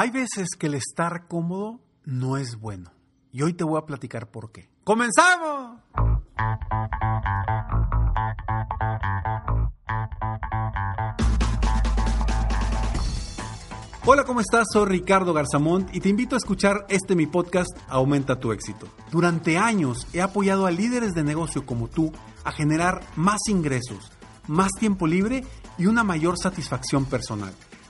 Hay veces que el estar cómodo no es bueno. Y hoy te voy a platicar por qué. ¡Comenzamos! Hola, ¿cómo estás? Soy Ricardo Garzamont y te invito a escuchar este mi podcast Aumenta tu éxito. Durante años he apoyado a líderes de negocio como tú a generar más ingresos, más tiempo libre y una mayor satisfacción personal.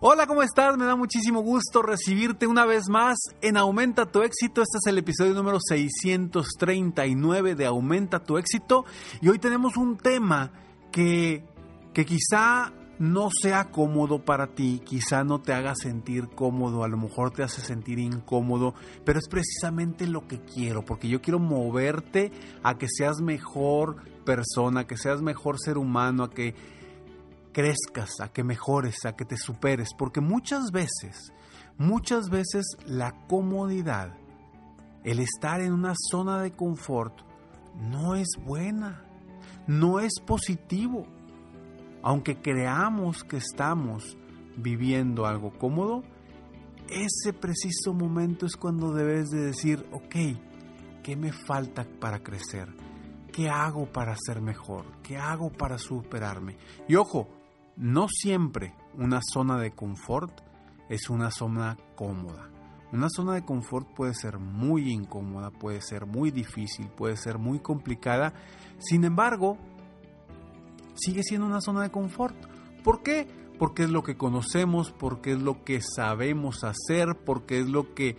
Hola, ¿cómo estás? Me da muchísimo gusto recibirte una vez más en Aumenta tu éxito. Este es el episodio número 639 de Aumenta tu éxito. Y hoy tenemos un tema que, que quizá no sea cómodo para ti, quizá no te haga sentir cómodo, a lo mejor te hace sentir incómodo, pero es precisamente lo que quiero, porque yo quiero moverte a que seas mejor persona, a que seas mejor ser humano, a que crezcas, a que mejores, a que te superes, porque muchas veces, muchas veces la comodidad, el estar en una zona de confort, no es buena, no es positivo aunque creamos que estamos viviendo algo cómodo, ese preciso momento es cuando debes de decir, ok, ¿qué me falta para crecer? ¿Qué hago para ser mejor? ¿Qué hago para superarme? Y ojo, no siempre una zona de confort es una zona cómoda. Una zona de confort puede ser muy incómoda, puede ser muy difícil, puede ser muy complicada. Sin embargo, sigue siendo una zona de confort. ¿Por qué? Porque es lo que conocemos, porque es lo que sabemos hacer, porque es lo que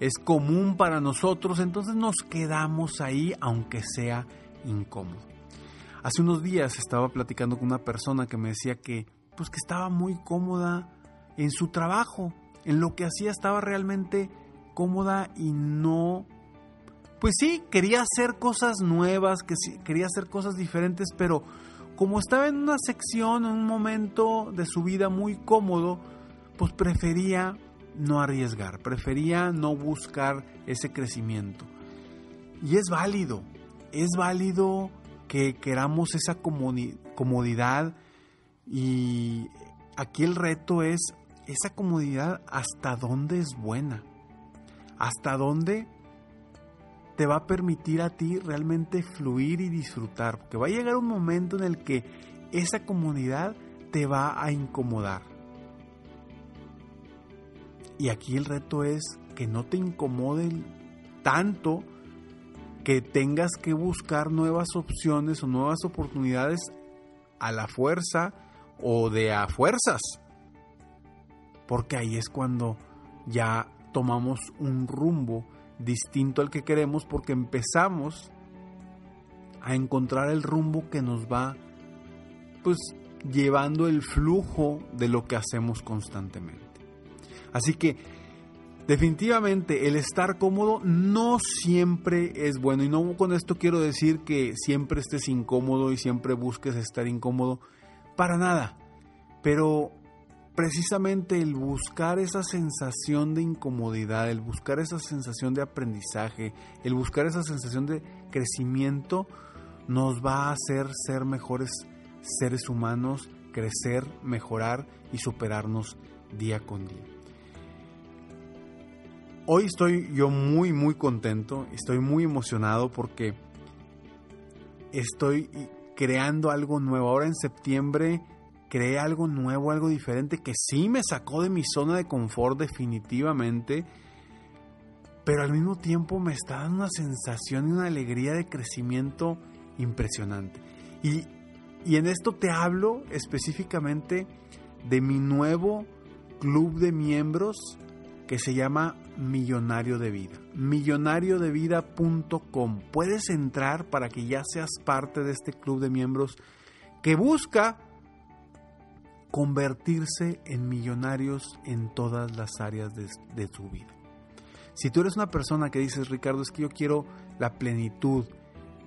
es común para nosotros, entonces nos quedamos ahí aunque sea incómodo. Hace unos días estaba platicando con una persona que me decía que pues que estaba muy cómoda en su trabajo, en lo que hacía estaba realmente cómoda y no pues sí, quería hacer cosas nuevas, que quería hacer cosas diferentes, pero como estaba en una sección, en un momento de su vida muy cómodo, pues prefería no arriesgar, prefería no buscar ese crecimiento. Y es válido, es válido que queramos esa comodidad. Y aquí el reto es esa comodidad hasta dónde es buena, hasta dónde te va a permitir a ti realmente fluir y disfrutar, porque va a llegar un momento en el que esa comunidad te va a incomodar. Y aquí el reto es que no te incomoden tanto que tengas que buscar nuevas opciones o nuevas oportunidades a la fuerza o de a fuerzas. Porque ahí es cuando ya tomamos un rumbo distinto al que queremos porque empezamos a encontrar el rumbo que nos va pues llevando el flujo de lo que hacemos constantemente. Así que definitivamente el estar cómodo no siempre es bueno y no con esto quiero decir que siempre estés incómodo y siempre busques estar incómodo para nada. Pero precisamente el buscar esa sensación de incomodidad, el buscar esa sensación de aprendizaje, el buscar esa sensación de crecimiento, nos va a hacer ser mejores seres humanos, crecer, mejorar y superarnos día con día. Hoy estoy yo muy, muy contento, estoy muy emocionado porque estoy creando algo nuevo. Ahora en septiembre creé algo nuevo, algo diferente que sí me sacó de mi zona de confort definitivamente, pero al mismo tiempo me está dando una sensación y una alegría de crecimiento impresionante. Y, y en esto te hablo específicamente de mi nuevo club de miembros que se llama Millonario de Vida. Millonariodevida.com. Puedes entrar para que ya seas parte de este club de miembros que busca convertirse en millonarios en todas las áreas de, de, tu vida. Si tú eres una persona que dices, Ricardo, es que yo quiero la plenitud,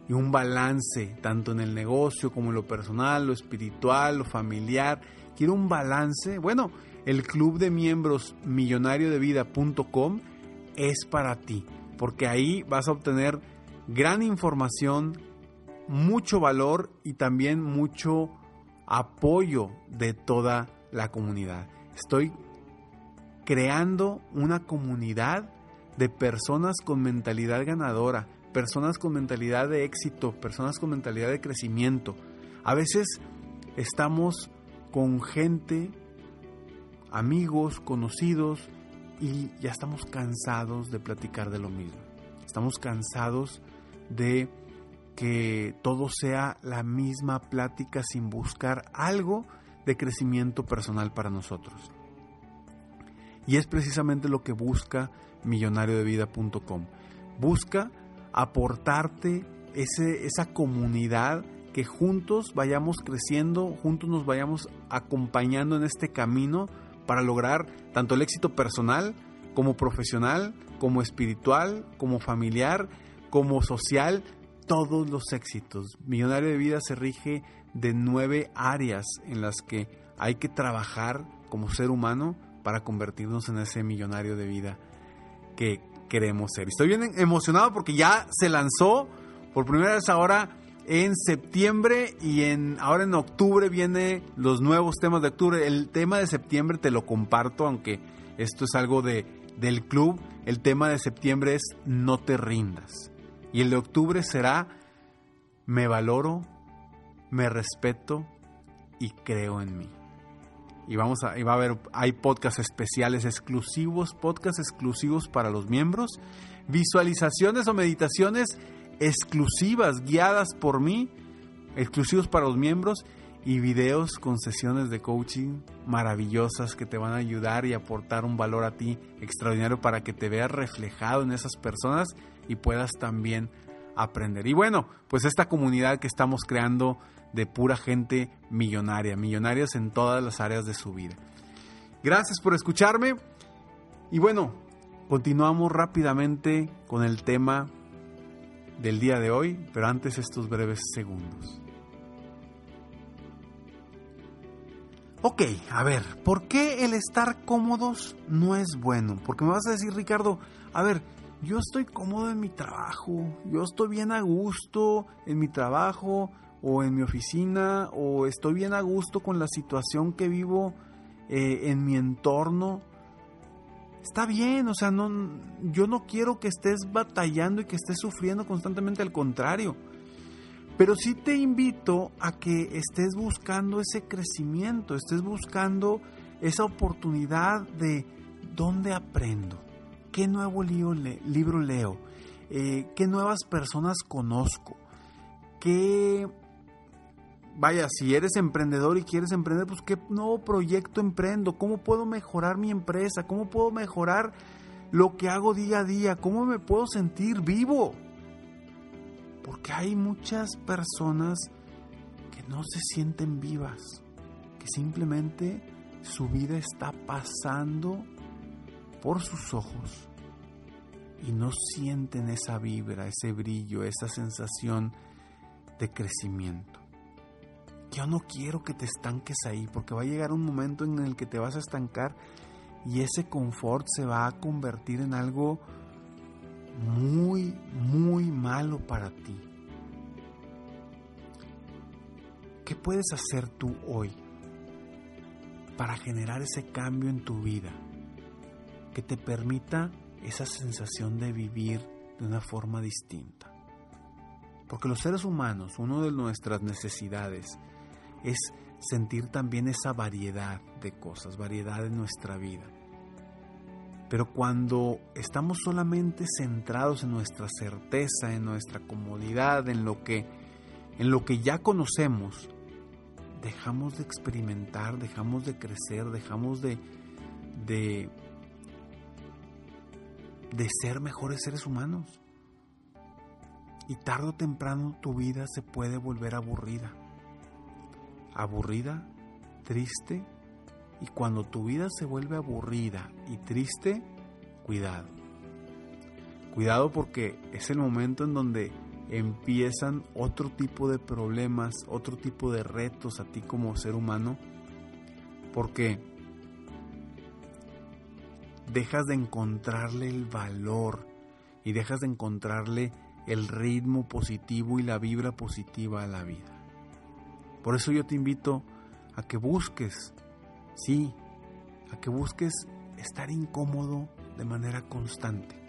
y un balance, tanto en el negocio como en lo personal, lo espiritual, lo familiar. Quiero un balance. Bueno, el club de miembros millonariodevida.com es para ti, porque ahí vas a obtener gran información, mucho valor y también mucho apoyo de toda la comunidad. Estoy creando una comunidad de personas con mentalidad ganadora, personas con mentalidad de éxito, personas con mentalidad de crecimiento. A veces estamos con gente, amigos, conocidos, y ya estamos cansados de platicar de lo mismo. Estamos cansados de que todo sea la misma plática sin buscar algo de crecimiento personal para nosotros. Y es precisamente lo que busca millonariodevida.com. Busca aportarte ese, esa comunidad que juntos vayamos creciendo, juntos nos vayamos acompañando en este camino para lograr tanto el éxito personal como profesional, como espiritual, como familiar, como social, todos los éxitos. Millonario de Vida se rige de nueve áreas en las que hay que trabajar como ser humano para convertirnos en ese millonario de vida que queremos ser. Estoy bien emocionado porque ya se lanzó por primera vez ahora en septiembre y en ahora en octubre viene los nuevos temas de octubre. El tema de septiembre te lo comparto, aunque esto es algo de, del club. El tema de septiembre es no te rindas. Y el de octubre será me valoro, me respeto y creo en mí y vamos a, y va a haber, hay podcasts especiales exclusivos, podcasts exclusivos para los miembros, visualizaciones o meditaciones exclusivas guiadas por mí, exclusivos para los miembros y videos con sesiones de coaching maravillosas que te van a ayudar y aportar un valor a ti extraordinario para que te veas reflejado en esas personas y puedas también aprender. Y bueno, pues esta comunidad que estamos creando de pura gente millonaria, millonarias en todas las áreas de su vida. Gracias por escucharme y bueno, continuamos rápidamente con el tema del día de hoy, pero antes estos breves segundos. Ok, a ver, ¿por qué el estar cómodos no es bueno? Porque me vas a decir, Ricardo, a ver, yo estoy cómodo en mi trabajo, yo estoy bien a gusto en mi trabajo, o en mi oficina o estoy bien a gusto con la situación que vivo eh, en mi entorno. Está bien, o sea, no, yo no quiero que estés batallando y que estés sufriendo constantemente, al contrario. Pero sí te invito a que estés buscando ese crecimiento, estés buscando esa oportunidad de dónde aprendo, qué nuevo libro leo, eh, qué nuevas personas conozco, qué vaya, si eres emprendedor y quieres emprender, pues qué nuevo proyecto emprendo, cómo puedo mejorar mi empresa, cómo puedo mejorar lo que hago día a día, cómo me puedo sentir vivo. Porque hay muchas personas que no se sienten vivas, que simplemente su vida está pasando por sus ojos y no sienten esa vibra, ese brillo, esa sensación de crecimiento yo no quiero que te estanques ahí, porque va a llegar un momento en el que te vas a estancar y ese confort se va a convertir en algo muy, muy malo para ti. ¿Qué puedes hacer tú hoy para generar ese cambio en tu vida que te permita esa sensación de vivir de una forma distinta? Porque los seres humanos, una de nuestras necesidades es sentir también esa variedad de cosas, variedad en nuestra vida. Pero cuando estamos solamente centrados en nuestra certeza, en nuestra comodidad, en lo que en lo que ya conocemos, dejamos de experimentar, dejamos de crecer, dejamos de de de ser mejores seres humanos. Y tarde o temprano tu vida se puede volver aburrida aburrida, triste, y cuando tu vida se vuelve aburrida y triste, cuidado. Cuidado porque es el momento en donde empiezan otro tipo de problemas, otro tipo de retos a ti como ser humano, porque dejas de encontrarle el valor y dejas de encontrarle el ritmo positivo y la vibra positiva a la vida. Por eso yo te invito a que busques, sí, a que busques estar incómodo de manera constante.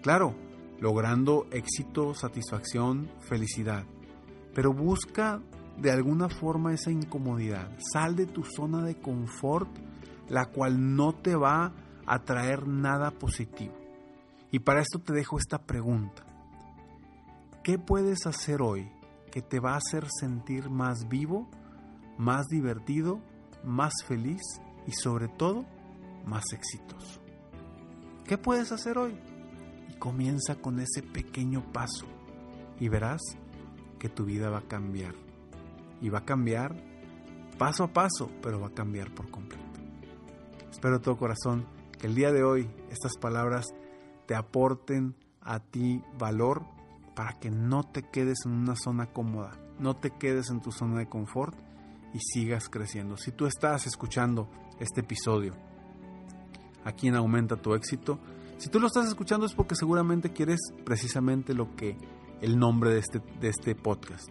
Claro, logrando éxito, satisfacción, felicidad. Pero busca de alguna forma esa incomodidad. Sal de tu zona de confort, la cual no te va a traer nada positivo. Y para esto te dejo esta pregunta. ¿Qué puedes hacer hoy que te va a hacer sentir más vivo, más divertido, más feliz y sobre todo más exitoso? ¿Qué puedes hacer hoy? comienza con ese pequeño paso y verás que tu vida va a cambiar. Y va a cambiar paso a paso, pero va a cambiar por completo. Espero de todo corazón que el día de hoy estas palabras te aporten a ti valor para que no te quedes en una zona cómoda, no te quedes en tu zona de confort y sigas creciendo. Si tú estás escuchando este episodio aquí en Aumenta tu éxito, si tú lo estás escuchando es porque seguramente quieres precisamente lo que el nombre de este, de este podcast,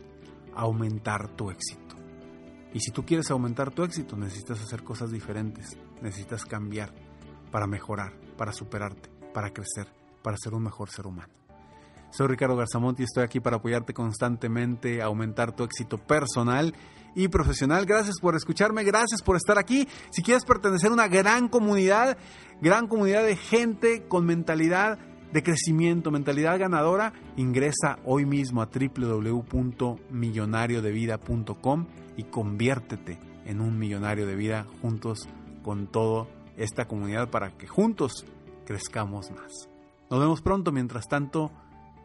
aumentar tu éxito. Y si tú quieres aumentar tu éxito, necesitas hacer cosas diferentes, necesitas cambiar para mejorar, para superarte, para crecer, para ser un mejor ser humano. Soy Ricardo Garzamonti y estoy aquí para apoyarte constantemente, aumentar tu éxito personal y profesional. Gracias por escucharme, gracias por estar aquí. Si quieres pertenecer a una gran comunidad, gran comunidad de gente con mentalidad de crecimiento, mentalidad ganadora, ingresa hoy mismo a www.millonariodevida.com y conviértete en un millonario de vida juntos con toda esta comunidad para que juntos crezcamos más. Nos vemos pronto, mientras tanto,